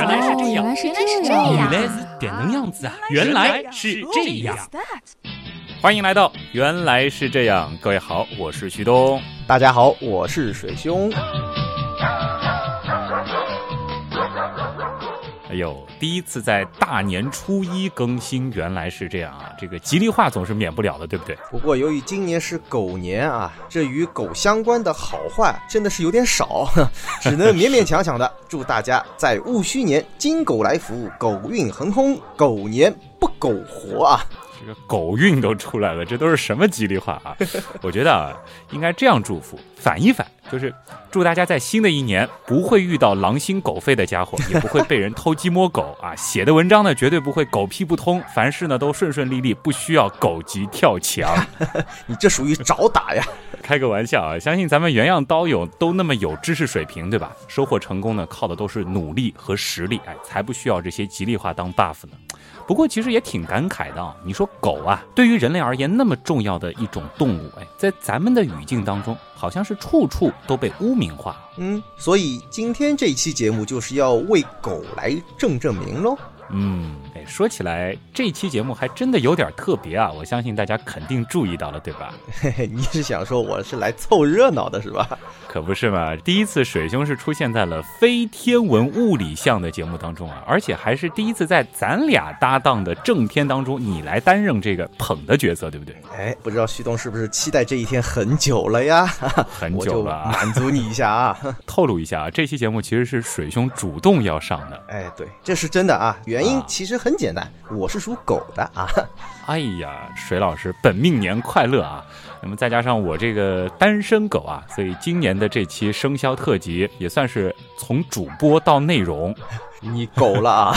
原来是这样，原来是这样，原来是点能样子啊！原来是这样。欢迎来到《原来是这样》，各位好，我是徐东。大家好，我是水兄。哎呦，第一次在大年初一更新，原来是这样啊！这个吉利话总是免不了的，对不对？不过由于今年是狗年啊，这与狗相关的好坏真的是有点少，只能勉勉强强的祝大家在戊戌年金狗来福，狗运亨通，狗年不苟活啊！这个狗运都出来了，这都是什么吉利话啊？我觉得啊，应该这样祝福，反一反，就是祝大家在新的一年不会遇到狼心狗肺的家伙，也不会被人偷鸡摸狗啊。写的文章呢，绝对不会狗屁不通，凡事呢都顺顺利利，不需要狗急跳墙。你这属于找打呀！开个玩笑啊，相信咱们原样刀友都那么有知识水平，对吧？收获成功呢，靠的都是努力和实力，哎，才不需要这些吉利话当 buff 呢。不过其实也挺感慨的啊！你说狗啊，对于人类而言那么重要的一种动物，哎，在咱们的语境当中，好像是处处都被污名化。嗯，所以今天这一期节目就是要为狗来正正名喽。嗯，哎，说起来，这期节目还真的有点特别啊！我相信大家肯定注意到了，对吧？嘿嘿，你是想说我是来凑热闹的是吧？可不是嘛！第一次水兄是出现在了非天文物理项的节目当中啊，而且还是第一次在咱俩搭档的正片当中，你来担任这个捧的角色，对不对？哎，不知道旭东是不是期待这一天很久了呀？很久了，满足你一下啊！透露一下啊，这期节目其实是水兄主动要上的。哎，对，这是真的啊！原因其实很简单，我是属狗的啊。哎呀，水老师本命年快乐啊！那么再加上我这个单身狗啊，所以今年的这期生肖特辑也算是从主播到内容，你狗了啊！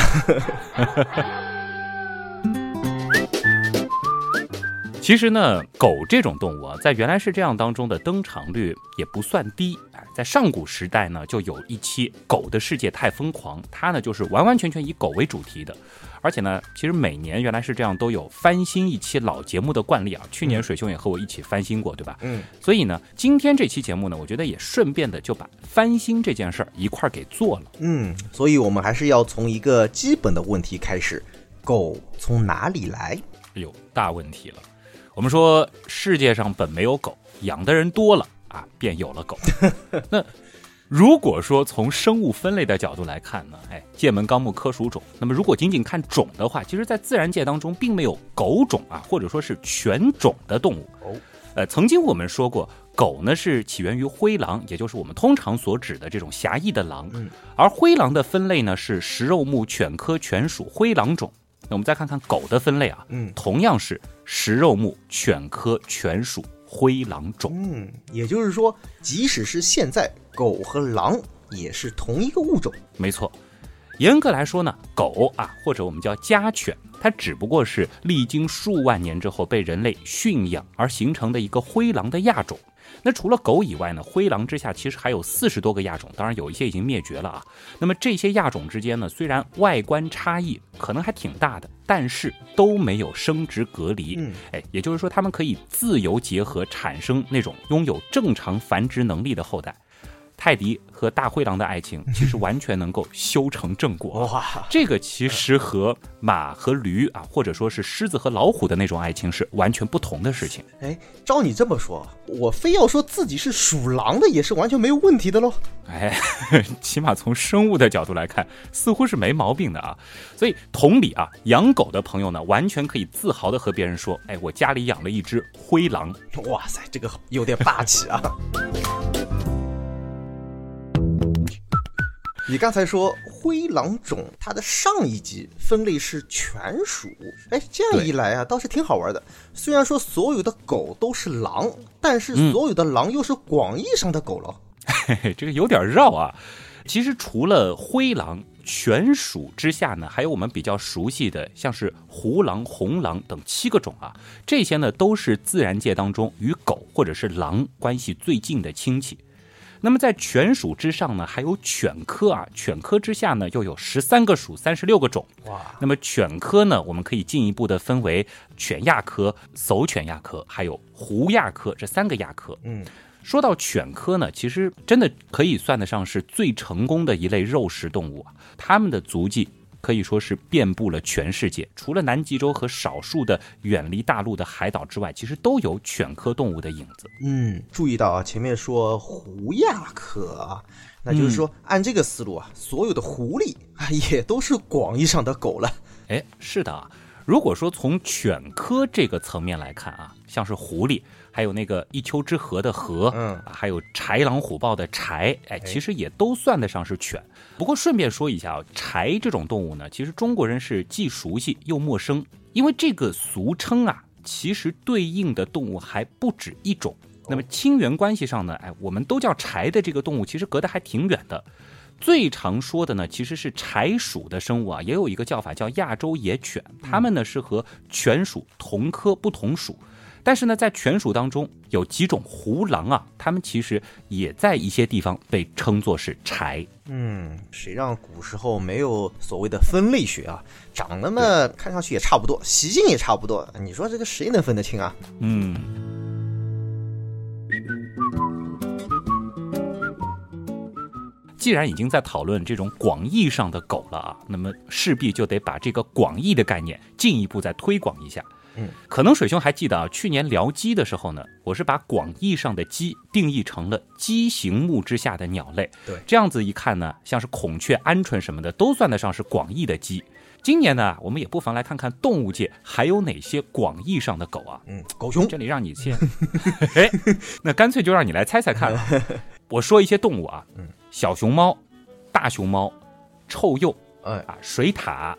其实呢，狗这种动物啊，在原来是这样当中的登场率也不算低。在上古时代呢，就有一期《狗的世界太疯狂》，它呢就是完完全全以狗为主题的。而且呢，其实每年原来是这样都有翻新一期老节目的惯例啊。去年水兄也和我一起翻新过，对吧？嗯。所以呢，今天这期节目呢，我觉得也顺便的就把翻新这件事儿一块儿给做了。嗯。所以我们还是要从一个基本的问题开始：狗从哪里来？哎呦，大问题了。我们说世界上本没有狗，养的人多了啊，便有了狗。那如果说从生物分类的角度来看呢，哎，界门纲目科属种。那么如果仅仅看种的话，其实在自然界当中并没有狗种啊，或者说是犬种的动物。哦，呃，曾经我们说过，狗呢是起源于灰狼，也就是我们通常所指的这种狭义的狼。嗯，而灰狼的分类呢是食肉目犬科犬属灰狼种。那我们再看看狗的分类啊，嗯，同样是食肉目犬科犬属灰狼种。嗯，也就是说，即使是现在，狗和狼也是同一个物种。没错，严格来说呢，狗啊，或者我们叫家犬，它只不过是历经数万年之后被人类驯养而形成的一个灰狼的亚种。那除了狗以外呢，灰狼之下其实还有四十多个亚种，当然有一些已经灭绝了啊。那么这些亚种之间呢，虽然外观差异可能还挺大的，但是都没有生殖隔离。嗯，哎，也就是说，它们可以自由结合，产生那种拥有正常繁殖能力的后代。泰迪和大灰狼的爱情其实完全能够修成正果。哇，这个其实和马和驴啊，或者说是狮子和老虎的那种爱情是完全不同的事情。哎，照你这么说，我非要说自己是属狼的也是完全没有问题的喽。哎，起码从生物的角度来看，似乎是没毛病的啊。所以同理啊，养狗的朋友呢，完全可以自豪的和别人说：“哎，我家里养了一只灰狼。”哇塞，这个有点霸气啊。你刚才说灰狼种，它的上一级分类是犬属，哎，这样一来啊，倒是挺好玩的。虽然说所有的狗都是狼，但是所有的狼又是广义上的狗了。嘿嘿，这个有点绕啊。其实除了灰狼、犬属之下呢，还有我们比较熟悉的，像是胡狼、红狼等七个种啊。这些呢，都是自然界当中与狗或者是狼关系最近的亲戚。那么在犬属之上呢，还有犬科啊，犬科之下呢又有十三个属，三十六个种。哇！那么犬科呢，我们可以进一步的分为犬亚科、叟犬亚科，还有狐亚科这三个亚科。嗯，说到犬科呢，其实真的可以算得上是最成功的一类肉食动物啊，它们的足迹。可以说是遍布了全世界，除了南极洲和少数的远离大陆的海岛之外，其实都有犬科动物的影子。嗯，注意到啊，前面说狐亚科啊，那就是说按这个思路啊，所有的狐狸啊也都是广义上的狗了。哎，是的啊。如果说从犬科这个层面来看啊，像是狐狸。还有那个一丘之貉的貉，嗯，还有豺狼虎豹的豺，哎，其实也都算得上是犬。不过顺便说一下啊，柴这种动物呢，其实中国人是既熟悉又陌生，因为这个俗称啊，其实对应的动物还不止一种。那么亲缘关系上呢，哎，我们都叫柴的这个动物，其实隔得还挺远的。最常说的呢，其实是柴属的生物啊，也有一个叫法叫亚洲野犬，它们呢是和犬属同科不同属。但是呢，在犬属当中有几种狐狼啊，它们其实也在一些地方被称作是豺。嗯，谁让古时候没有所谓的分类学啊？长得嘛，看上去也差不多，习性也差不多，你说这个谁能分得清啊？嗯。既然已经在讨论这种广义上的狗了啊，那么势必就得把这个广义的概念进一步再推广一下。嗯，可能水兄还记得啊，去年聊鸡的时候呢，我是把广义上的鸡定义成了鸡形目之下的鸟类。对，这样子一看呢，像是孔雀、鹌鹑什么的，都算得上是广义的鸡。今年呢，我们也不妨来看看动物界还有哪些广义上的狗啊？嗯，狗熊。这里让你先，哎，那干脆就让你来猜猜看。我说一些动物啊，嗯，小熊猫、大熊猫、臭鼬，哎啊，水獭、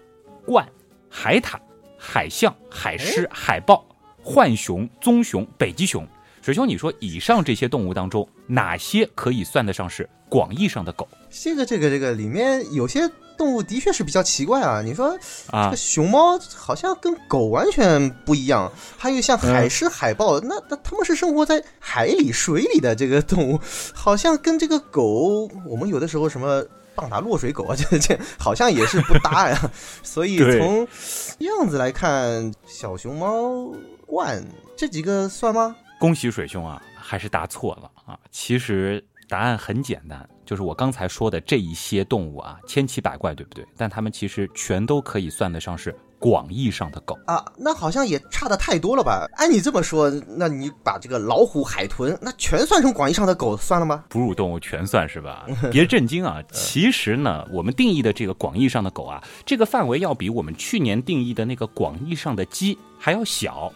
鹳、海獭。海象、海狮、海豹、浣熊、棕熊、北极熊，水兄，你说以上这些动物当中，哪些可以算得上是广义上的狗？这个、这个、这个里面有些动物的确是比较奇怪啊。你说啊，这个熊猫好像跟狗完全不一样，还有像海狮、海豹，那那他们是生活在海里、水里的这个动物，好像跟这个狗，我们有的时候什么。棒打落水狗啊，这这好像也是不搭呀。所以从样子来看，小熊猫、罐这几个算吗？恭喜水兄啊，还是答错了啊！其实答案很简单，就是我刚才说的这一些动物啊，千奇百怪，对不对？但它们其实全都可以算得上是。广义上的狗啊，那好像也差的太多了吧？按你这么说，那你把这个老虎、海豚，那全算成广义上的狗算了吗？哺乳动物全算是吧？别震惊啊！其实呢，我们定义的这个广义上的狗啊，这个范围要比我们去年定义的那个广义上的鸡还要小。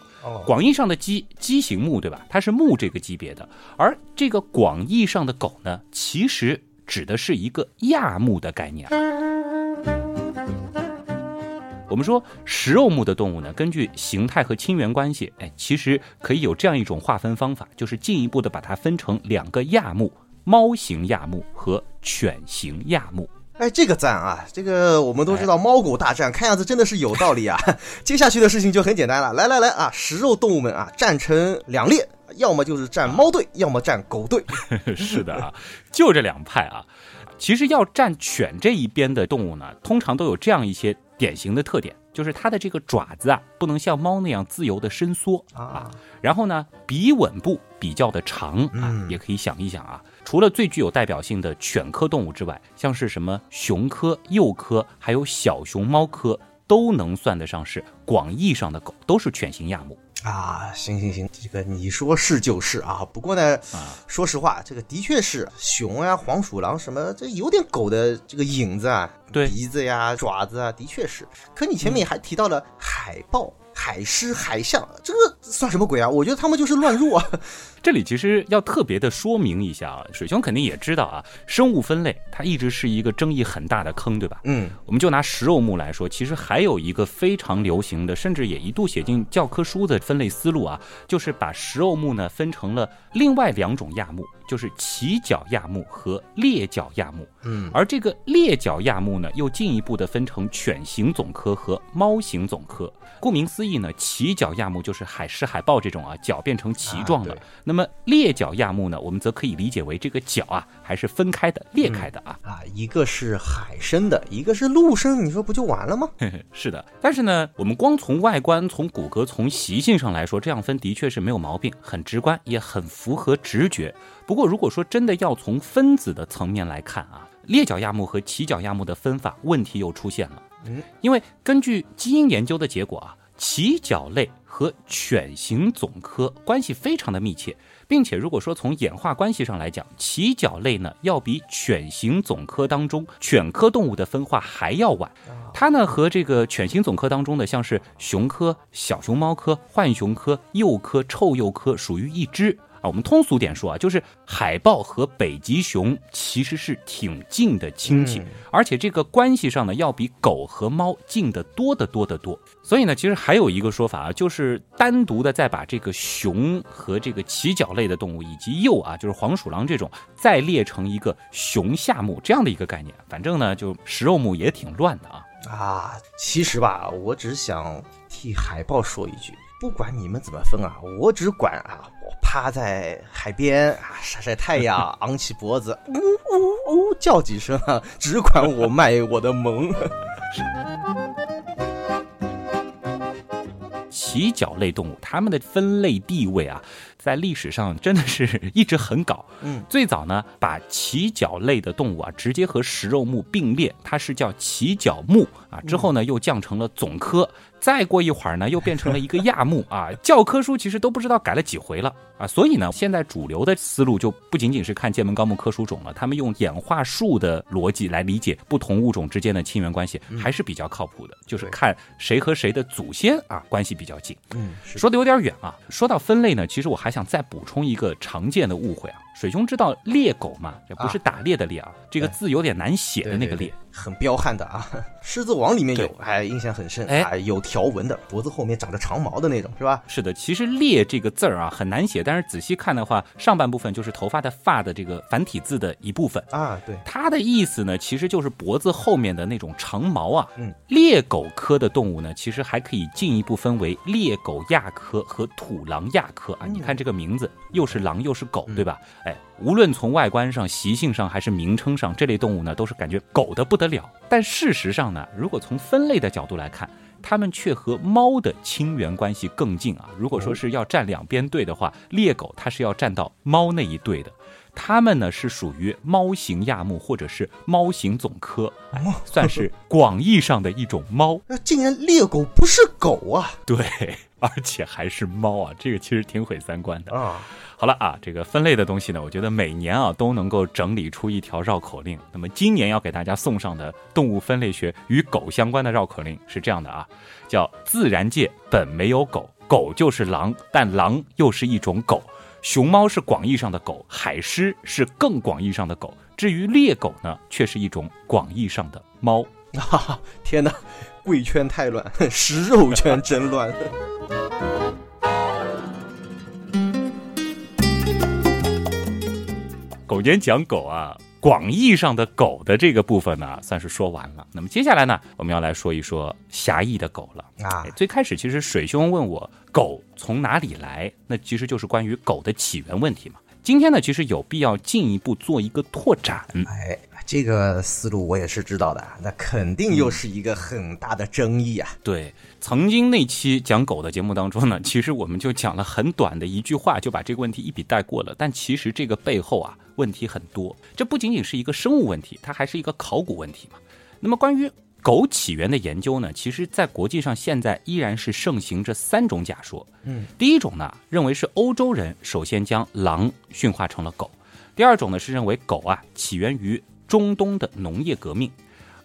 广义上的鸡，鸡形目对吧？它是目这个级别的，而这个广义上的狗呢，其实指的是一个亚目的概念。我们说食肉目的动物呢，根据形态和亲缘关系，哎，其实可以有这样一种划分方法，就是进一步的把它分成两个亚目：猫形亚目和犬形亚目。哎，这个赞啊！这个我们都知道猫狗大战，看样子真的是有道理啊。接下去的事情就很简单了，来来来啊，食肉动物们啊，站成两列，要么就是站猫队，要么站狗队。是的啊，就这两派啊。其实要站犬这一边的动物呢，通常都有这样一些。典型的特点就是它的这个爪子啊，不能像猫那样自由的伸缩啊。然后呢，鼻吻部比较的长啊，也可以想一想啊。除了最具有代表性的犬科动物之外，像是什么熊科、鼬科，还有小熊猫科，都能算得上是广义上的狗，都是犬型亚目。啊，行行行，这个你说是就是啊。不过呢，啊，说实话，这个的确是熊呀、黄鼠狼什么，这有点狗的这个影子啊，对，鼻子呀、爪子啊，的确是。可你前面还提到了海豹。海狮、海象，这个算什么鬼啊？我觉得他们就是乱入啊。这里其实要特别的说明一下啊，水兄肯定也知道啊，生物分类它一直是一个争议很大的坑，对吧？嗯，我们就拿食肉目来说，其实还有一个非常流行的，甚至也一度写进教科书的分类思路啊，就是把食肉目呢分成了另外两种亚目，就是鳍脚亚目和裂角亚目。嗯，而这个裂角亚目呢，又进一步的分成犬形总科和猫形总科。顾名思义呢，鳍脚亚目就是海狮、海豹这种啊，脚变成鳍状的。那么裂角亚目呢，我们则可以理解为这个角啊还是分开的、裂开的啊。啊，一个是海参的，一个是陆生，你说不就完了吗？是的，但是呢，我们光从外观、从骨骼、从习性上来说，这样分的确是没有毛病，很直观，也很符合直觉。不过，如果说真的要从分子的层面来看啊，裂角亚目和齐角亚目的分法问题又出现了。嗯，因为根据基因研究的结果啊，齐角类和犬形总科关系非常的密切，并且如果说从演化关系上来讲，鳍脚类呢要比犬形总科当中犬科动物的分化还要晚。它呢和这个犬形总科当中的像是熊科、小熊猫科、浣熊科、鼬科、臭鼬科属于一支。啊，我们通俗点说啊，就是海豹和北极熊其实是挺近的亲戚，而且这个关系上呢，要比狗和猫近得多得多得多。所以呢，其实还有一个说法啊，就是单独的再把这个熊和这个鳍脚类的动物以及鼬啊，就是黄鼠狼这种，再列成一个熊下目这样的一个概念。反正呢，就食肉目也挺乱的啊。啊，其实吧，我只想替海豹说一句。不管你们怎么分啊，我只管啊，我趴在海边啊晒晒太阳，昂起脖子，呜呜呜叫几声啊，只管我卖我的萌。鳍脚类动物，它们的分类地位啊，在历史上真的是一直很搞。嗯，最早呢，把鳍脚类的动物啊，直接和食肉目并列，它是叫鳍脚目啊。之后呢，又降成了总科。再过一会儿呢，又变成了一个亚目啊！教科书其实都不知道改了几回了啊！所以呢，现在主流的思路就不仅仅是看《剑门纲目科属种》了，他们用演化树的逻辑来理解不同物种之间的亲缘关系，还是比较靠谱的。就是看谁和谁的祖先啊关系比较近。嗯，说的有点远啊。说到分类呢，其实我还想再补充一个常见的误会啊。水兄知道猎狗嘛？这不是打猎的猎啊，这个字有点难写的那个猎。很彪悍的啊，《狮子王》里面有，哎，印象很深，哎，有条纹的，脖子后面长着长毛的那种，是吧？是的，其实“猎”这个字儿啊很难写，但是仔细看的话，上半部分就是头发的“发”的这个繁体字的一部分啊。对，它的意思呢，其实就是脖子后面的那种长毛啊。嗯，猎狗科的动物呢，其实还可以进一步分为猎狗亚科和土狼亚科啊。你看这个名字，又是狼又是狗，对吧？哎。无论从外观上、习性上还是名称上，这类动物呢都是感觉狗的不得了。但事实上呢，如果从分类的角度来看，它们却和猫的亲缘关系更近啊。如果说是要站两边队的话，猎狗它是要站到猫那一队的。它们呢是属于猫型亚目或者是猫型总科，算是广义上的一种猫。那竟然猎狗不是狗啊？对，而且还是猫啊，这个其实挺毁三观的啊。好了啊，这个分类的东西呢，我觉得每年啊都能够整理出一条绕口令。那么今年要给大家送上的动物分类学与狗相关的绕口令是这样的啊，叫自然界本没有狗，狗就是狼，但狼又是一种狗。熊猫是广义上的狗，海狮是更广义上的狗，至于猎狗呢，却是一种广义上的猫。哈哈，天哪，贵圈太乱，食肉圈真乱。狗年讲狗啊，广义上的狗的这个部分呢，算是说完了。那么接下来呢，我们要来说一说狭义的狗了啊。最开始其实水兄问我狗从哪里来，那其实就是关于狗的起源问题嘛。今天呢，其实有必要进一步做一个拓展。哎，这个思路我也是知道的，那肯定又是一个很大的争议啊。对，曾经那期讲狗的节目当中呢，其实我们就讲了很短的一句话，就把这个问题一笔带过了。但其实这个背后啊。问题很多，这不仅仅是一个生物问题，它还是一个考古问题嘛。那么关于狗起源的研究呢，其实在国际上现在依然是盛行这三种假说。嗯，第一种呢，认为是欧洲人首先将狼驯化成了狗；第二种呢，是认为狗啊起源于中东的农业革命；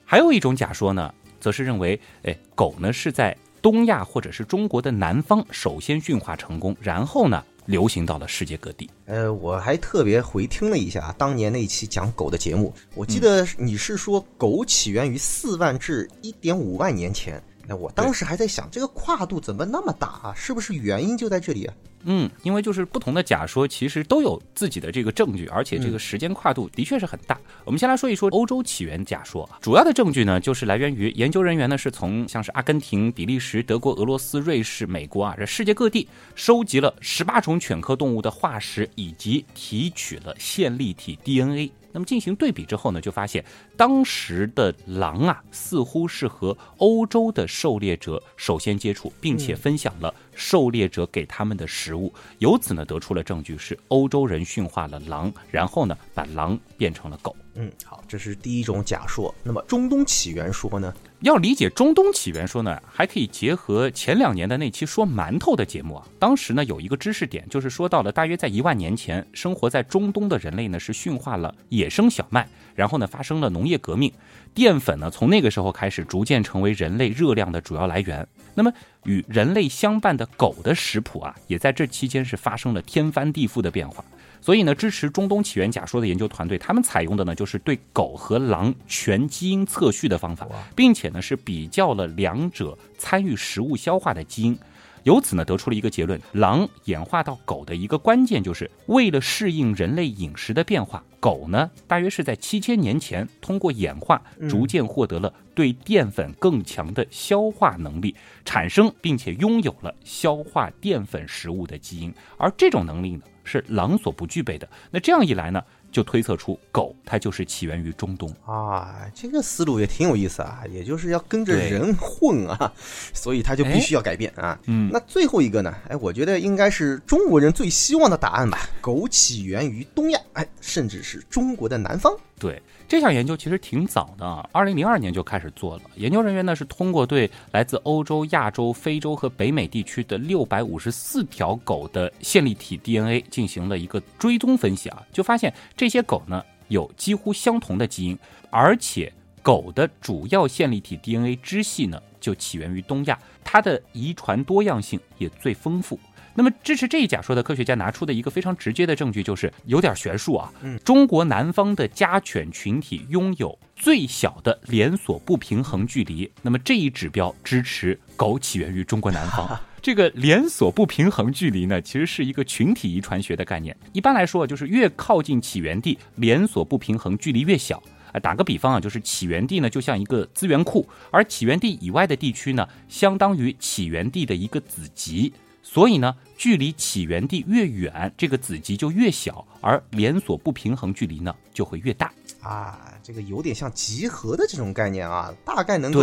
还有一种假说呢，则是认为，哎，狗呢是在东亚或者是中国的南方首先驯化成功，然后呢。流行到了世界各地。呃，我还特别回听了一下当年那一期讲狗的节目，我记得你是说狗起源于四万至一点五万年前。那我当时还在想，这个跨度怎么那么大啊？是不是原因就在这里啊？嗯，因为就是不同的假说其实都有自己的这个证据，而且这个时间跨度的确是很大。我们先来说一说欧洲起源假说啊，主要的证据呢就是来源于研究人员呢是从像是阿根廷、比利时、德国、俄罗斯、瑞士、美国啊这世界各地收集了十八种犬科动物的化石，以及提取了线粒体 DNA。那么进行对比之后呢，就发现当时的狼啊，似乎是和欧洲的狩猎者首先接触，并且分享了狩猎者给他们的食物，由此呢得出了证据是欧洲人驯化了狼，然后呢把狼变成了狗。嗯，好，这是第一种假说。那么中东起源说呢？要理解中东起源说呢，还可以结合前两年的那期说馒头的节目啊。当时呢有一个知识点，就是说到了大约在一万年前，生活在中东的人类呢是驯化了野生小麦，然后呢发生了农业革命，淀粉呢从那个时候开始逐渐成为人类热量的主要来源。那么与人类相伴的狗的食谱啊，也在这期间是发生了天翻地覆的变化。所以呢，支持中东起源假说的研究团队，他们采用的呢就是对狗和狼全基因测序的方法，并且呢是比较了两者参与食物消化的基因，由此呢得出了一个结论：狼演化到狗的一个关键就是为了适应人类饮食的变化，狗呢大约是在七千年前通过演化逐渐获得了对淀粉更强的消化能力，产生并且拥有了消化淀粉食物的基因，而这种能力呢。是狼所不具备的。那这样一来呢，就推测出狗它就是起源于中东啊。这个思路也挺有意思啊，也就是要跟着人混啊，所以它就必须要改变啊。嗯，那最后一个呢？哎，我觉得应该是中国人最希望的答案吧。狗起源于东亚，哎，甚至是中国的南方。对。这项研究其实挺早的啊，二零零二年就开始做了。研究人员呢是通过对来自欧洲、亚洲、非洲和北美地区的六百五十四条狗的线粒体 DNA 进行了一个追踪分析啊，就发现这些狗呢有几乎相同的基因，而且狗的主要线粒体 DNA 支系呢就起源于东亚，它的遗传多样性也最丰富。那么支持这一假说的科学家拿出的一个非常直接的证据就是有点悬殊啊。嗯，中国南方的家犬群体拥有最小的连锁不平衡距离，那么这一指标支持狗起源于中国南方。这个连锁不平衡距离呢，其实是一个群体遗传学的概念。一般来说，就是越靠近起源地，连锁不平衡距离越小。啊，打个比方啊，就是起源地呢就像一个资源库，而起源地以外的地区呢，相当于起源地的一个子集。所以呢，距离起源地越远，这个子集就越小，而连锁不平衡距离呢就会越大啊。这个有点像集合的这种概念啊，大概能够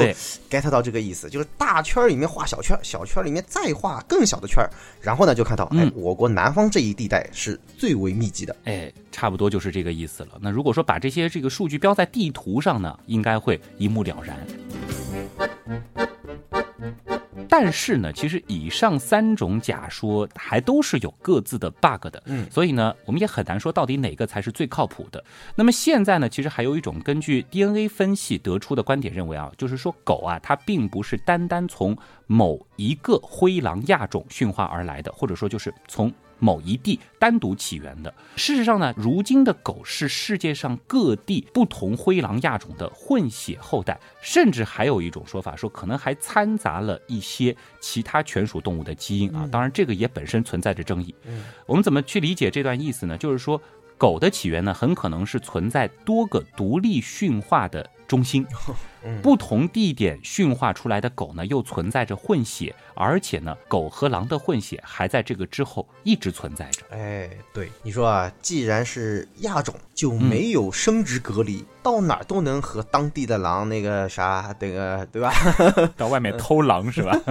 get 到这个意思，就是大圈里面画小圈，小圈里面再画更小的圈，然后呢就看到，哎，我国南方这一地带是最为密集的，哎，差不多就是这个意思了。那如果说把这些这个数据标在地图上呢，应该会一目了然。但是呢，其实以上三种假说还都是有各自的 bug 的，嗯，所以呢，我们也很难说到底哪个才是最靠谱的。那么现在呢，其实还有一种根据 DNA 分析得出的观点认为啊，就是说狗啊，它并不是单单从某一个灰狼亚种驯化而来的，或者说就是从。某一地单独起源的。事实上呢，如今的狗是世界上各地不同灰狼亚种的混血后代，甚至还有一种说法说，可能还掺杂了一些其他犬属动物的基因啊。当然，这个也本身存在着争议。我们怎么去理解这段意思呢？就是说，狗的起源呢，很可能是存在多个独立驯化的。中心，不同地点驯化出来的狗呢，又存在着混血，而且呢，狗和狼的混血还在这个之后一直存在着。哎，对，你说啊，既然是亚种，就没有生殖隔离，到哪儿都能和当地的狼那个啥，那个对吧？到外面偷狼是吧？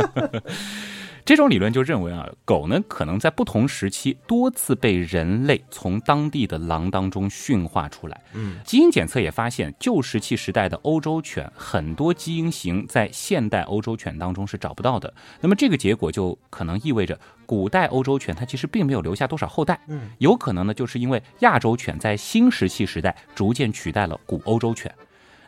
这种理论就认为啊，狗呢可能在不同时期多次被人类从当地的狼当中驯化出来。嗯，基因检测也发现，旧石器时代的欧洲犬很多基因型在现代欧洲犬当中是找不到的。那么这个结果就可能意味着，古代欧洲犬它其实并没有留下多少后代。嗯，有可能呢，就是因为亚洲犬在新石器时代逐渐取代了古欧洲犬。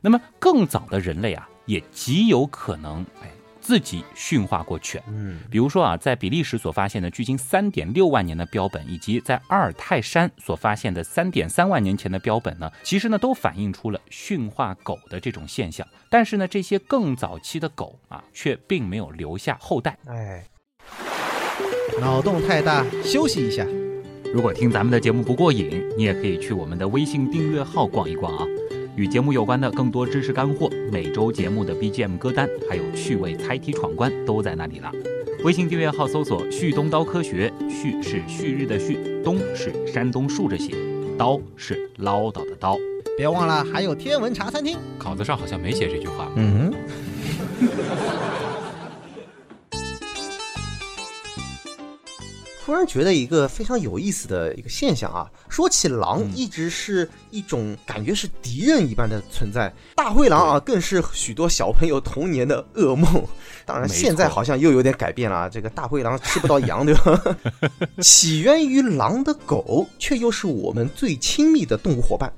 那么更早的人类啊，也极有可能哎。自己驯化过犬，嗯，比如说啊，在比利时所发现的距今三点六万年的标本，以及在阿尔泰山所发现的三点三万年前的标本呢，其实呢都反映出了驯化狗的这种现象。但是呢，这些更早期的狗啊，却并没有留下后代。哎。脑洞太大，休息一下。如果听咱们的节目不过瘾，你也可以去我们的微信订阅号逛一逛啊。与节目有关的更多知识干货，每周节目的 BGM 歌单，还有趣味猜题闯关都在那里了。微信订阅号搜索“旭东刀科学”，旭是旭日的旭，东是山东竖着写，刀是唠叨的刀。别忘了还有天文茶餐厅，稿子上好像没写这句话。嗯。突然觉得一个非常有意思的一个现象啊！说起狼，一直是一种感觉是敌人一般的存在，大灰狼啊，更是许多小朋友童年的噩梦。当然，现在好像又有点改变了啊，这个大灰狼吃不到羊，对吧？起源于狼的狗，却又是我们最亲密的动物伙伴。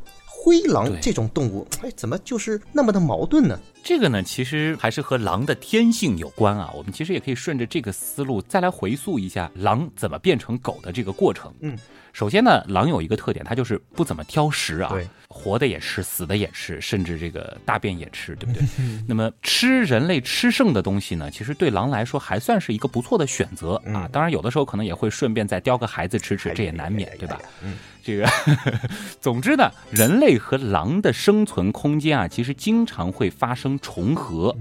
灰狼这种动物，哎，怎么就是那么的矛盾呢？这个呢，其实还是和狼的天性有关啊。我们其实也可以顺着这个思路，再来回溯一下狼怎么变成狗的这个过程。嗯。首先呢，狼有一个特点，它就是不怎么挑食啊，活的也吃，死的也吃，甚至这个大便也吃，对不对？那么吃人类吃剩的东西呢，其实对狼来说还算是一个不错的选择啊。当然，有的时候可能也会顺便再叼个孩子吃吃，这也难免，对吧？嗯，这个，总之呢，人类和狼的生存空间啊，其实经常会发生重合。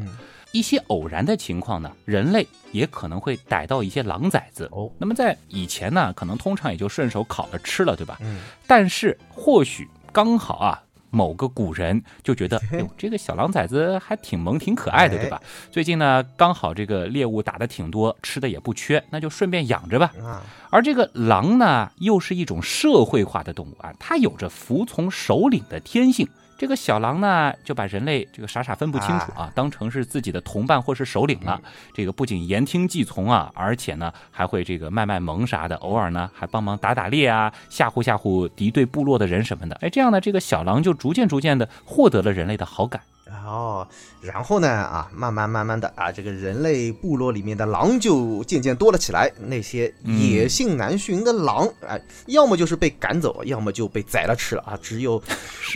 一些偶然的情况呢，人类也可能会逮到一些狼崽子哦。那么在以前呢，可能通常也就顺手烤了吃了，对吧？嗯。但是或许刚好啊，某个古人就觉得，哟，这个小狼崽子还挺萌、挺可爱的，对吧？最近呢，刚好这个猎物打的挺多，吃的也不缺，那就顺便养着吧。啊。而这个狼呢，又是一种社会化的动物啊，它有着服从首领的天性。这个小狼呢，就把人类这个傻傻分不清楚啊，当成是自己的同伴或是首领了。这个不仅言听计从啊，而且呢还会这个卖卖萌啥的，偶尔呢还帮忙打打猎啊，吓唬吓唬敌对部落的人什么的。哎，这样呢，这个小狼就逐渐逐渐的获得了人类的好感。哦，然后呢啊，慢慢慢慢的啊，这个人类部落里面的狼就渐渐多了起来。那些野性难驯的狼，哎，要么就是被赶走，要么就被宰了吃了啊。只有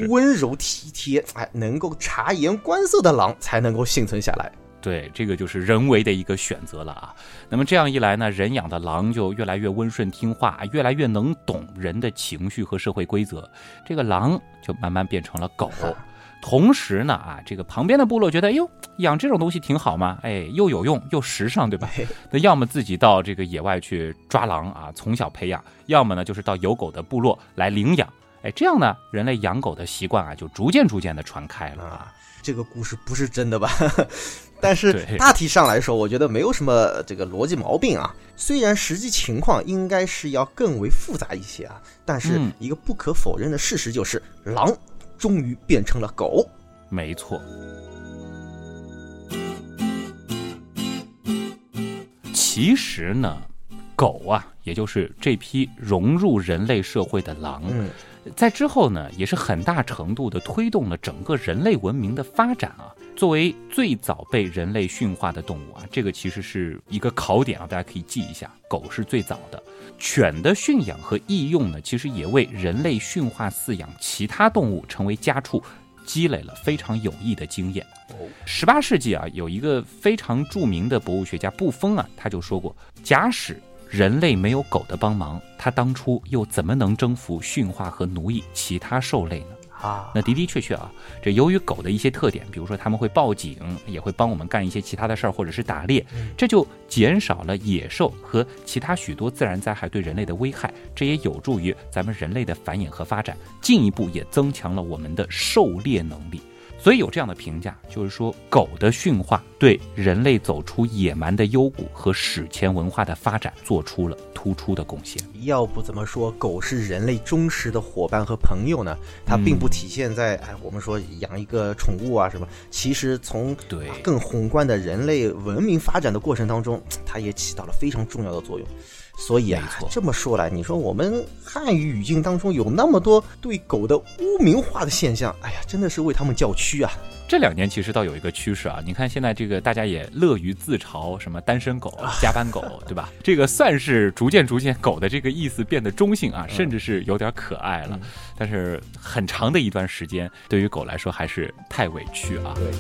温柔体贴，哎，能够察言观色的狼才能够幸存下来。对，这个就是人为的一个选择了啊。那么这样一来呢，人养的狼就越来越温顺听话，越来越能懂人的情绪和社会规则。这个狼就慢慢变成了狗。同时呢，啊，这个旁边的部落觉得，哟，养这种东西挺好嘛，哎，又有用又时尚，对吧？那要么自己到这个野外去抓狼啊，从小培养；要么呢，就是到有狗的部落来领养。哎，这样呢，人类养狗的习惯啊，就逐渐逐渐的传开了啊。这个故事不是真的吧？但是大体上来说，我觉得没有什么这个逻辑毛病啊。虽然实际情况应该是要更为复杂一些啊，但是一个不可否认的事实就是，狼。终于变成了狗，没错。其实呢，狗啊，也就是这批融入人类社会的狼，在之后呢，也是很大程度的推动了整个人类文明的发展啊。作为最早被人类驯化的动物啊，这个其实是一个考点啊，大家可以记一下，狗是最早的。犬的驯养和易用呢，其实也为人类驯化饲养其他动物成为家畜，积累了非常有益的经验。十八世纪啊，有一个非常著名的博物学家布丰啊，他就说过：假使人类没有狗的帮忙，他当初又怎么能征服、驯化和奴役其他兽类呢？啊，那的的确确啊，这由于狗的一些特点，比如说他们会报警，也会帮我们干一些其他的事儿，或者是打猎，这就减少了野兽和其他许多自然灾害对人类的危害，这也有助于咱们人类的繁衍和发展，进一步也增强了我们的狩猎能力。所以有这样的评价，就是说狗的驯化对人类走出野蛮的幽谷和史前文化的发展做出了突出的贡献。要不怎么说狗是人类忠实的伙伴和朋友呢？它并不体现在哎，我们说养一个宠物啊什么，其实从对更宏观的人类文明发展的过程当中，它也起到了非常重要的作用。所以啊，这么说来，你说我们汉语语境当中有那么多对狗的污名化的现象，哎呀，真的是为他们叫屈啊！这两年其实倒有一个趋势啊，你看现在这个大家也乐于自嘲什么单身狗、加班狗，对吧？这个算是逐渐逐渐狗的这个意思变得中性啊，甚至是有点可爱了。但是很长的一段时间，对于狗来说还是太委屈啊。对。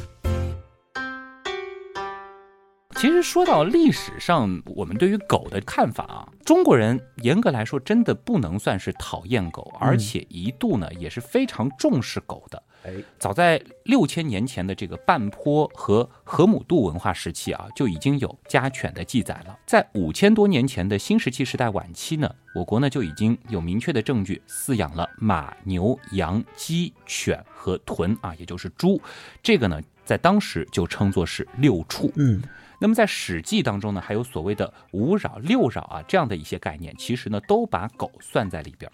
其实说到历史上，我们对于狗的看法啊，中国人严格来说真的不能算是讨厌狗，而且一度呢也是非常重视狗的。哎，早在六千年前的这个半坡和河姆渡文化时期啊，就已经有家犬的记载了。在五千多年前的新石器时代晚期呢，我国呢就已经有明确的证据饲养了马、牛、羊、鸡、犬和豚啊，也就是猪。这个呢，在当时就称作是六畜。嗯，那么在《史记》当中呢，还有所谓的五扰、六扰啊这样的一些概念，其实呢都把狗算在里边。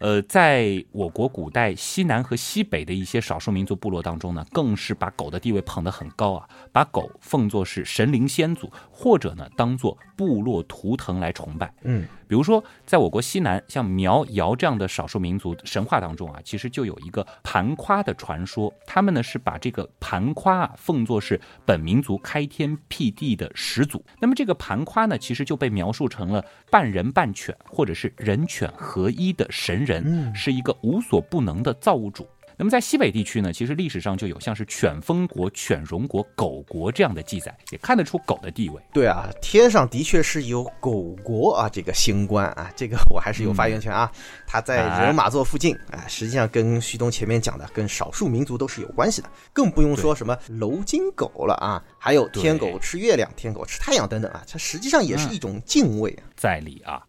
呃，在我国古代西南和西北的一些少数民族部落当中呢，更是把狗的地位捧得很高啊，把狗奉作是神灵先祖，或者呢当做部落图腾来崇拜。嗯，比如说，在我国西南，像苗瑶这样的少数民族神话当中啊，其实就有一个盘夸的传说，他们呢是把这个盘夸啊奉作是本民族开天辟地的始祖。那么这个盘夸呢，其实就被描述成了半人半犬，或者是人犬合一的神人。嗯是一个无所不能的造物主。那么在西北地区呢，其实历史上就有像是犬封国、犬戎国、狗国这样的记载，也看得出狗的地位。对啊，天上的确是有狗国啊，这个星官啊，这个我还是有发言权啊。它在人马座附近，啊，实际上跟旭东前面讲的，跟少数民族都是有关系的，更不用说什么楼金狗了啊，还有天狗吃月亮、天狗吃太阳等等啊，它实际上也是一种敬畏啊。在理啊。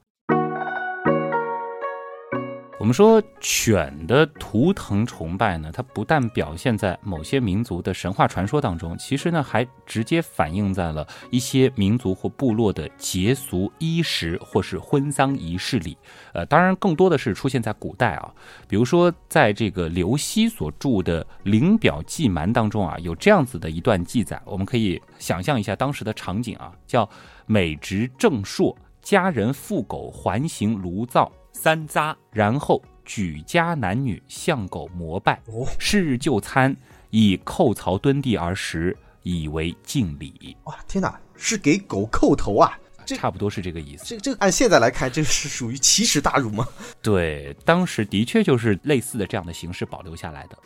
我们说犬的图腾崇拜呢，它不但表现在某些民族的神话传说当中，其实呢还直接反映在了一些民族或部落的节俗、衣食或是婚丧仪式里。呃，当然更多的是出现在古代啊，比如说在这个刘熙所著的《灵表记蛮》当中啊，有这样子的一段记载，我们可以想象一下当时的场景啊，叫美直正朔，家人父狗环行炉灶。三匝，然后举家男女向狗膜拜，哦，是日就餐，以叩槽蹲地而食，以为敬礼。哇，天哪，是给狗叩头啊！这差不多是这个意思。这这按现在来看，这是属于奇耻大辱吗？对，当时的确就是类似的这样的形式保留下来的。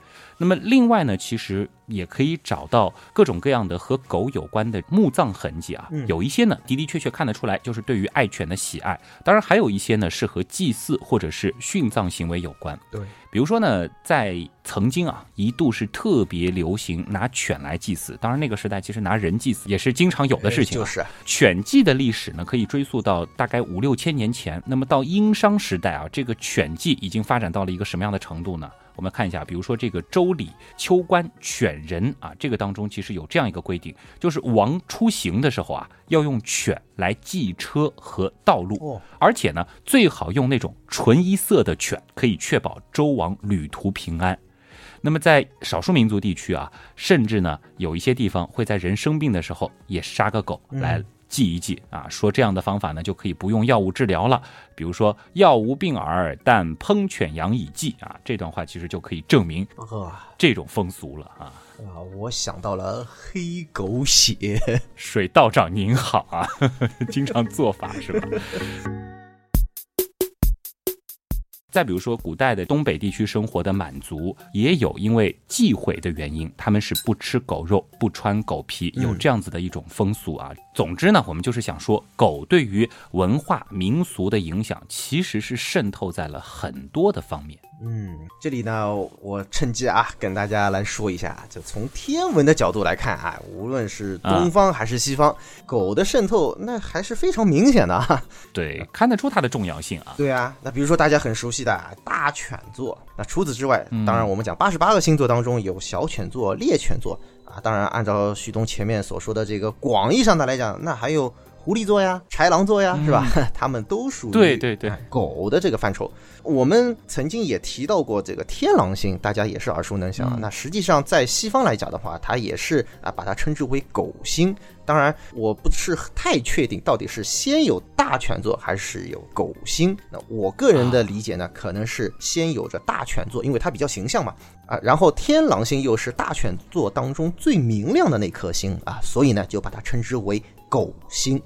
那么另外呢，其实也可以找到各种各样的和狗有关的墓葬痕迹啊，嗯有一些呢的的确确看得出来，就是对于爱犬的喜爱。当然还有一些呢是和祭祀或者是殉葬行为有关。对，比如说呢，在曾经啊，一度是特别流行拿犬来祭祀。当然那个时代其实拿人祭祀也是经常有的事情、啊。就是啊犬祭的历史呢，可以追溯到大概五六千年前。那么到殷商时代啊，这个犬祭已经发展到了一个什么样的程度呢？我们看一下，比如说这个《周礼·秋官犬人》啊，这个当中其实有这样一个规定，就是王出行的时候啊，要用犬来记车和道路，哦，而且呢，最好用那种纯一色的犬，可以确保周王旅途平安。那么在少数民族地区啊，甚至呢有一些地方会在人生病的时候也杀个狗嗯。来祭一记啊，说这样的方法呢就可以不用药物治疗了。比如说药无病耳，但烹犬羊以祭啊，这段话其实就可以证明啊这种风俗了啊。啊！我想到了黑狗血。水道长您好啊，经常做法是吧？再比如说，古代的东北地区生活的满族，也有因为忌讳的原因，他们是不吃狗肉、不穿狗皮，有这样子的一种风俗啊。总之呢，我们就是想说，狗对于文化民俗的影响，其实是渗透在了很多的方面。嗯，这里呢，我趁机啊，跟大家来说一下，就从天文的角度来看啊，无论是东方还是西方，狗的渗透那还是非常明显的啊。对，看得出它的重要性啊。对啊，那比如说大家很熟悉的啊大犬座，那除此之外，当然我们讲八十八个星座当中有小犬座、猎犬座啊，当然按照旭东前面所说的这个广义上的来讲，那还有狐狸座呀、豺狼座呀，是吧？它们都属于对对对哎狗的这个范畴。我们曾经也提到过这个天狼星，大家也是耳熟能详啊。那实际上在西方来讲的话，它也是啊，把它称之为狗星。当然，我不是太确定到底是先有大犬座还是有狗星。那我个人的理解呢，可能是先有着大犬座，因为它比较形象嘛啊。然后天狼星又是大犬座当中最明亮的那颗星啊，所以呢就把它称之为狗星。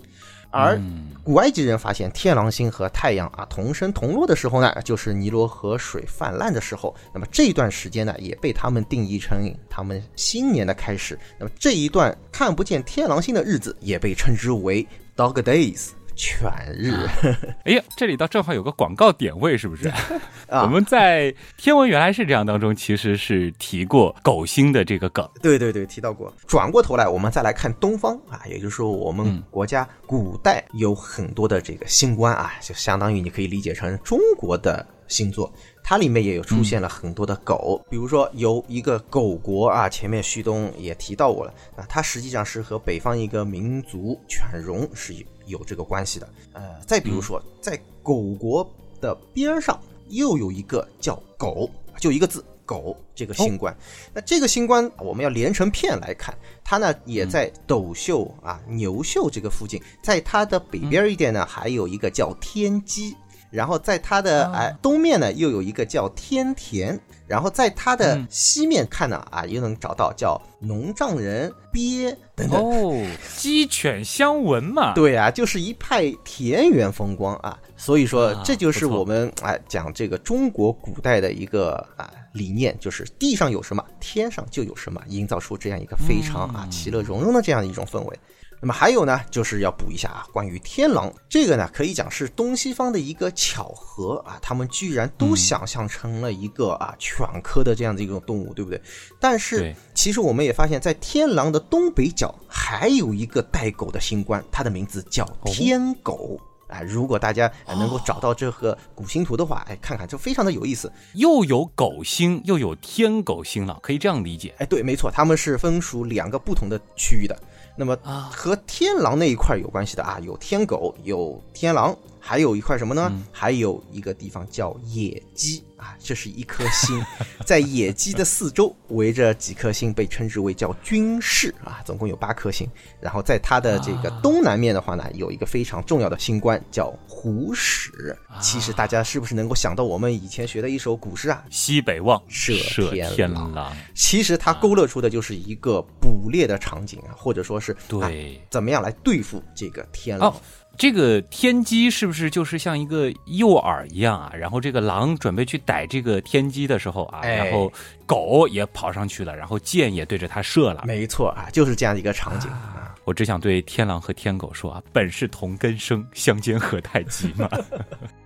而嗯古埃及人发现天狼星和太阳啊同升同落的时候呢，就是尼罗河水泛滥的时候。那么这一段时间呢，也被他们定义成他们新年的开始。那么这一段看不见天狼星的日子，也被称之为 Dog Days。犬日，哎呀，这里倒正好有个广告点位，是不是？啊我们在《天文原来是这样》当中其实是提过狗星的这个梗。对对对，提到过。转过头来，我们再来看东方啊，也就是说，我们国家古代有很多的这个星官啊，就相当于你可以理解成中国的星座。它里面也有出现了很多的狗，比如说有一个狗国啊，前面旭东也提到过了，啊，它实际上是和北方一个民族犬戎是有这个关系的。呃，再比如说，在狗国的边上又有一个叫狗，就一个字。狗这个星官，那这个星官我们要连成片来看，它呢也在斗宿啊、牛宿这个附近，在它的北边一点呢，还有一个叫天机。然后在它的哎东面呢，又有一个叫天田，然后在它的西面看呢，啊，又能找到叫农丈人、鳖等等。哦，鸡犬相闻嘛。对啊，就是一派田园风光啊。所以说啊，这就是我们哎讲这个中国古代的一个啊理念，就是地上有什么，天上就有什么，营造出这样一个非常啊其乐融融的这样一种氛围。那么还有呢，就是要补一下啊，关于天狼这个呢，可以讲是东西方的一个巧合啊，他们居然都想象成了一个啊犬科的这样的一种动物，对不对？但是其实我们也发现，在天狼的东北角还有一个带狗的星官，它的名字叫天狗。啊，如果大家啊能够找到这个古星图的话，哎，看看就非常的有意思。又有狗星，又有天狗星了，可以这样理解。哎，对，没错，他们是分属两个不同的区域的。那么啊。和天狼那一块有关系的啊，有天狗，有天狼，还有一块什么呢？还有一个地方叫野鸡啊，这是一颗星，在野鸡的四周围着几颗星，被称之为叫军事啊，总共有八颗星。然后在它的这个东南面的话呢，有一个非常重要的星官叫虎矢。其实大家是不是能够想到我们以前学的一首古诗啊？西北望，射射天天狼狼。其实它勾勒出的就是一个捕猎的场景啊，或者说是对啊怎么样来对付这个天狼。哦，这个天机是不是就是像一个诱饵一样啊？然后这个狼准备去逮这个天机的时候啊，哎然后狗也跑上去了，然后箭也对着它射了。没错啊，就是这样的一个场景啊。我只想对天狼和天狗说啊，本是同根生，相煎何太急嘛。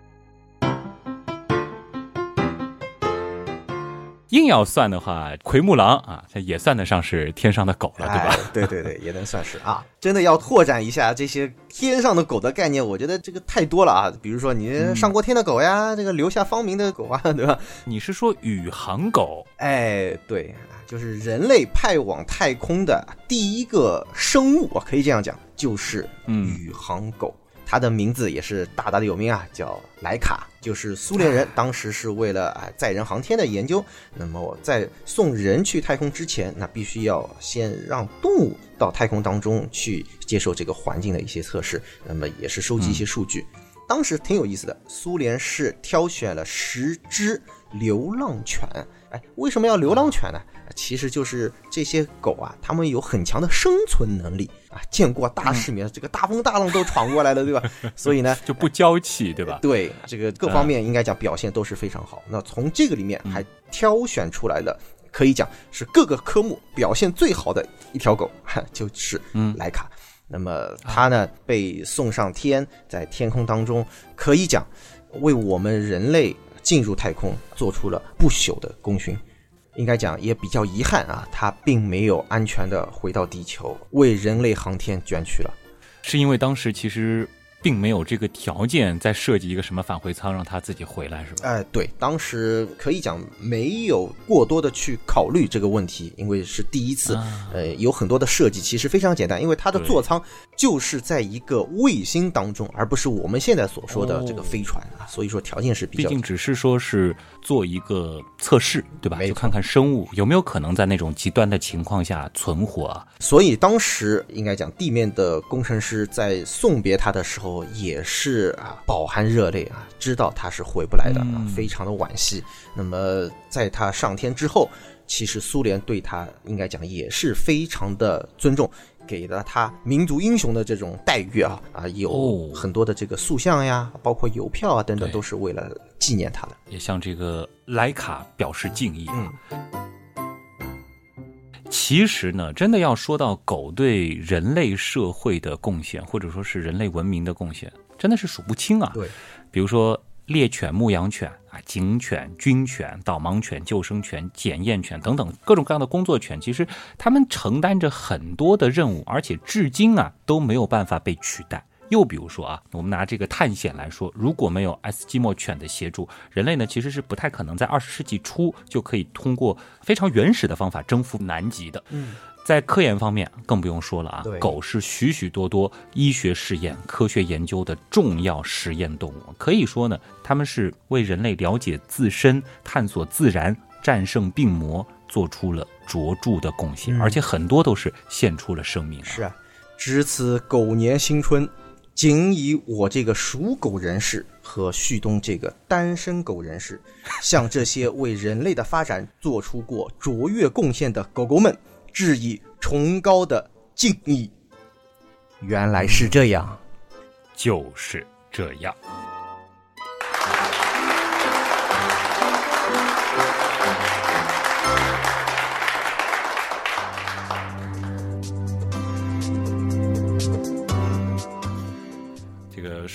硬要算的话，奎木狼啊，它也算得上是天上的狗了，对吧？哎对对对，也能算是啊。真的要拓展一下这些天上的狗的概念，我觉得这个太多了啊。比如说你上过天的狗呀，这个留下芳名的狗啊，对吧？你是说宇航狗？哎，对啊，就是人类派往太空的第一个生物我，可以这样讲，就是嗯宇航狗。它的名字也是大大的有名啊，叫莱卡，就是苏联人当时是为了啊载人航天的研究，那么在送人去太空之前，那必须要先让动物到太空当中去接受这个环境的一些测试，那么也是收集一些数据。当时挺有意思的，苏联是挑选了十只流浪犬。哎，为什么要流浪犬呢？其实就是这些狗啊，它们有很强的生存能力啊，见过大世面，这个大风大浪都闯过来了，对吧？所以呢，就不娇气，对吧？对这个各方面应该讲表现都是非常好。那从这个里面还挑选出来的，可以讲是各个科目表现最好的一条狗，哈就是莱卡。那么它呢被送上天，在天空当中，可以讲为我们人类进入太空做出了不朽的功勋。应该讲也比较遗憾啊，它并没有安全的回到地球，为人类航天捐躯了。是因为当时其实并没有这个条件再设计一个什么返回舱让它自己回来，是吧？哎，对，当时可以讲没有过多的去考虑这个问题，因为是第一次，啊呃，有很多的设计其实非常简单，因为它的座舱就是在一个卫星当中，而不是我们现在所说的这个飞船啊，所以说条件是比较毕竟只是说是做一个测试，对吧？就看看生物有没有可能在那种极端的情况下存活啊。所以当时应该讲，地面的工程师在送别他的时候，也是啊饱含热泪啊，知道他是回不来的，啊，非常的惋惜。那么在他上天之后，其实苏联对他应该讲也是非常的尊重，给了他民族英雄的这种待遇啊啊，有哦很多的这个塑像呀，包括邮票啊等等，都是为了纪念他的。也向这个莱卡表示敬意。嗯，其实呢，真的要说到狗对人类社会的贡献，或者说是人类文明的贡献，真的是数不清啊。对，比如说猎犬、牧羊犬啊、警犬、军犬、导盲犬、救生犬、检验犬等等各种各样的工作犬，其实它们承担着很多的任务，而且至今啊都没有办法被取代。又比如说啊，我们拿这个探险来说，如果没有爱斯基摩犬的协助，人类呢其实是不太可能在二十世纪初就可以通过非常原始的方法征服南极的。嗯，在科研方面更不用说了啊，狗是许许多多医学试验、科学研究的重要实验动物。可以说呢，它们是为人类了解自身、探索自然、战胜病魔做出了卓著的贡献，嗯而且很多都是献出了生命、啊。是啊，值此狗年新春，仅以我这个属狗人士和旭东这个单身狗人士，向这些为人类的发展做出过卓越贡献的狗狗们，致以崇高的敬意。原来是这样，就是这样。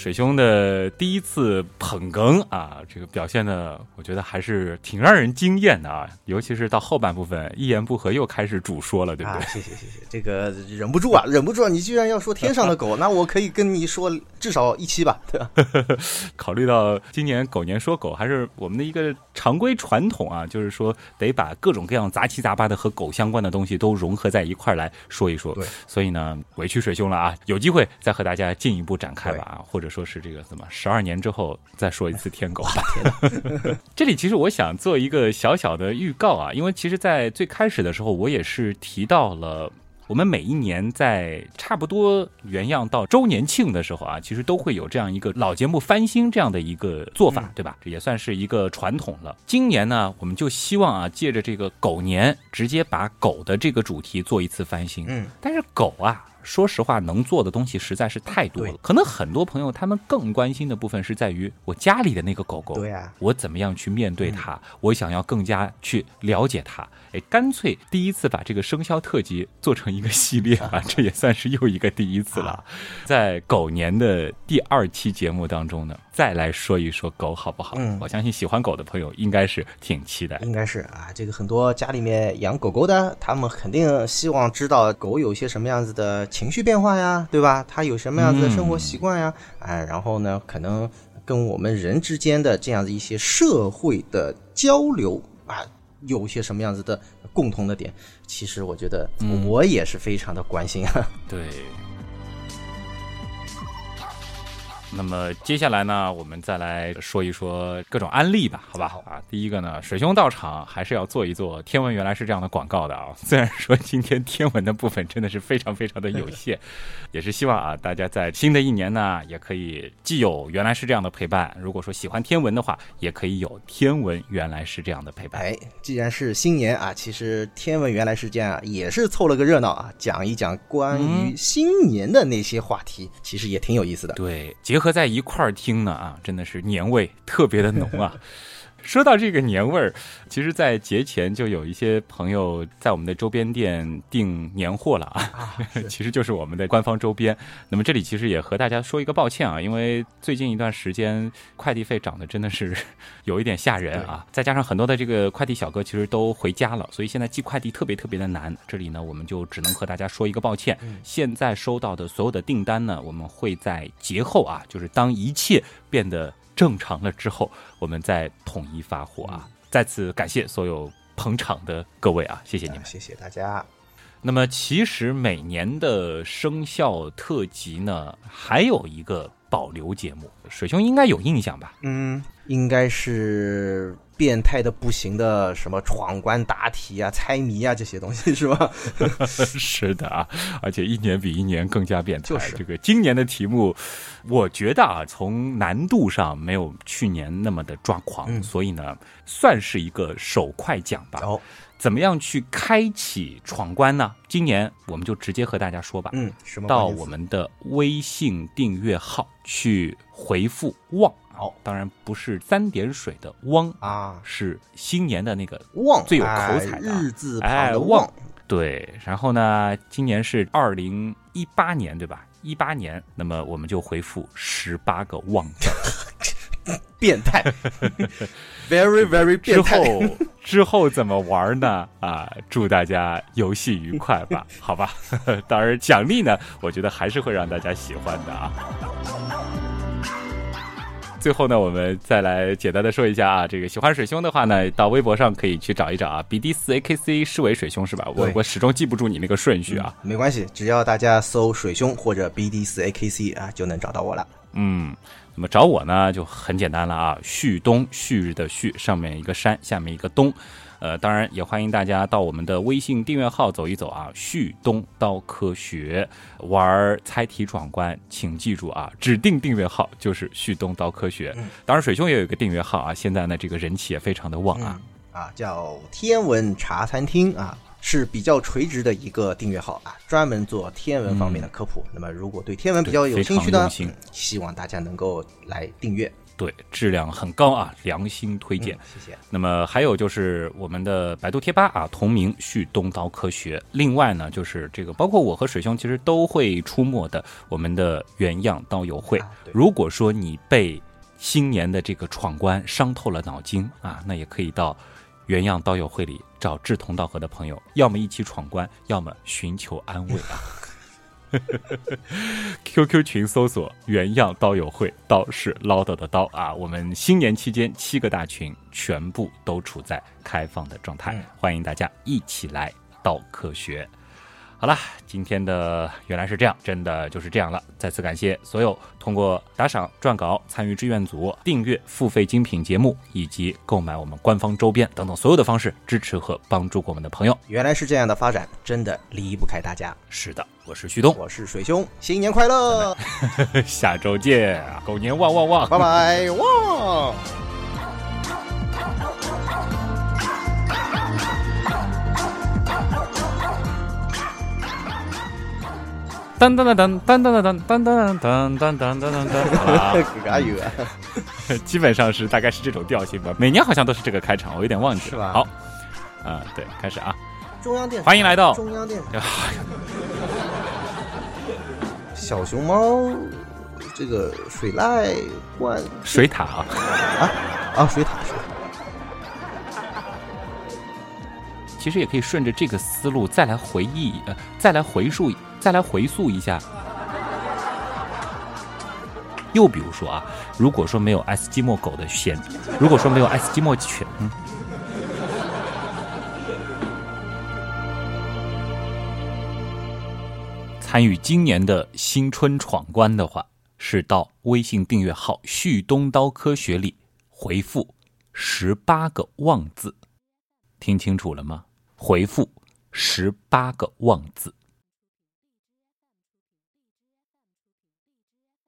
水兄的第一次捧哏啊，这个表现的，我觉得还是挺让人惊艳的啊，尤其是到后半部分，一言不合又开始主说了，对不对？啊，谢谢谢谢，这个忍不住啊，忍不住啊！你居然要说天上的狗，那我可以跟你说至少一期吧，对吧？考虑到今年狗年说狗还是我们的一个常规传统啊，就是说得把各种各样杂七杂八的和狗相关的东西都融合在一块儿来说一说。对，所以呢，委屈水兄了啊，有机会再和大家进一步展开吧啊，或者说是这个怎么十二年之后再说一次天狗吧。这里其实我想做一个小小的预告啊，因为其实，在最开始的时候，我也是提到了。我们每一年在差不多原样到周年庆的时候啊，其实都会有这样一个老节目翻新这样的一个做法，对吧？这也算是一个传统了。今年呢，我们就希望啊，借着这个狗年，直接把狗的这个主题做一次翻新。嗯，但是狗啊，说实话，能做的东西实在是太多了。可能很多朋友他们更关心的部分是在于我家里的那个狗狗，对啊我怎么样去面对它？我想要更加去了解它。哎，干脆第一次把这个生肖特辑做成一个系列啊，这也算是又一个第一次了。在狗年的第二期节目当中呢，再来说一说狗好不好？嗯我相信喜欢狗的朋友应该是挺期待。应该是啊，这个很多家里面养狗狗的，他们肯定希望知道狗有些什么样子的情绪变化呀，对吧？他有什么样子的生活习惯呀？哎，然后呢，可能跟我们人之间的这样的一些社会的交流啊，有些什么样子的共同的点？其实我觉得我也是非常的关心啊。对。那么接下来呢，我们再来说一说各种案例吧，好吧？啊，第一个呢，水兄到场还是要做一做天文原来是这样的广告的啊。虽然说今天天文的部分真的是非常非常的有限，也是希望啊，大家在新的一年呢，也可以既有原来是这样的陪伴，如果说喜欢天文的话，也可以有天文原来是这样的陪伴。哎，既然是新年啊，其实天文原来是这样，也是凑了个热闹啊，讲一讲关于新年的那些话题，其实也挺有意思的。对，结合合在一块儿听呢啊，真的是年味特别的浓啊。说到这个年味儿，其实，在节前就有一些朋友在我们的周边店订年货了啊，其实就是我们的官方周边。那么这里其实也和大家说一个抱歉啊，因为最近一段时间快递费涨得真的是 有一点吓人啊，再加上很多的这个快递小哥其实都回家了，所以现在寄快递特别特别的难。这里呢，我们就只能和大家说一个抱歉。现在收到的所有的订单呢，我们会在节后啊，就是当一切变得正常了之后，我们再统一发货啊。再次感谢所有捧场的各位啊，谢谢你们。谢谢大家。那么其实每年的生肖特辑呢，还有一个保留节目，水兄应该有印象吧？嗯，应该是变态的不行的，什么闯关答题啊、猜谜啊这些东西是吧？是的啊，而且一年比一年更加变态。就是这个今年的题目，我觉得啊，从难度上没有去年那么的抓狂，嗯所以呢，算是一个手快奖吧。哦，怎么样去开启闯关呢？今年我们就直接和大家说吧。嗯，什么到我们的微信订阅号去回复“旺”，好当然不是三点水的“汪啊”，，是新年的那个旺最有口彩的啊哎日字旁哎的旺对。然后呢，今年是二零一八年，对吧？一八年，那么我们就回复十八个“旺”字。变态，very very 之变态。之后之后怎么玩呢？啊，祝大家游戏愉快吧，好吧。当然奖励呢，我觉得还是会让大家喜欢的啊。最后呢，我们再来简单的说一下啊，这个喜欢水兄的话呢，到微博上可以去找一找啊，BD 四 AKC 视为水兄是吧？我我始终记不住你那个顺序啊。没关系，只要大家搜水兄或者 BD 四 AKC 啊，就能找到我了。嗯，那么找我呢就很简单了啊，旭东，旭日的旭，上面一个山，下面一个东。呃，当然也欢迎大家到我们的微信订阅号走一走啊，旭东刀科学玩猜题闯关，请记住啊，指定订阅号就是旭东刀科学。当然，水兄也有一个订阅号啊，现在呢这个人气也非常的旺啊。啊，叫天文茶餐厅啊，是比较垂直的一个订阅号啊，专门做天文方面的科普。那么，如果对天文比较有兴趣呢对非常用心，嗯希望大家能够来订阅，对，质量很高啊，良心推荐。嗯谢谢。那么还有就是我们的百度贴吧啊，同名旭东刀科学。另外呢，就是这个包括我和水兄其实都会出没的我们的原样刀友会啊。如果说你被新年的这个闯关伤透了脑筋啊，那也可以到原样刀友会里找志同道合的朋友，要么一起闯关，要么寻求安慰啊。QQ 群搜索“原样刀友会”，刀是唠叨的刀啊。我们新年期间七个大群全部都处在开放的状态，嗯欢迎大家一起来刀科学。好了，今天的原来是这样，真的就是这样了。再次感谢所有通过打赏、撰稿、参与志愿组、订阅、付费精品节目以及购买我们官方周边等等所有的方式支持和帮助过我们的朋友。原来是这样的发展，真的离不开大家。是的，我是旭东，我是水兄，新年快乐，下周见，狗年旺旺旺！拜拜，哇！噔噔噔噔噔噔噔噔噔噔噔噔噔噔噔，好了加油啊！基本上是大概是这种调性吧。每年好像都是这个开场，我有点忘记了。好，啊、对，开始啊，中央电欢迎来到中央电台。小熊猫，这个水濑换水塔啊，啊，水塔水塔。其实也可以顺着这个思路再来回忆，呃，再来回溯，再来回溯一下。又比如说啊，如果说没有爱斯基摩狗的选，如果说没有爱斯基摩犬，参与今年的新春闯关的话，是到微信订阅号“旭东刀科学”里回复十八个“旺”字，听清楚了吗？回复十八个“旺”字。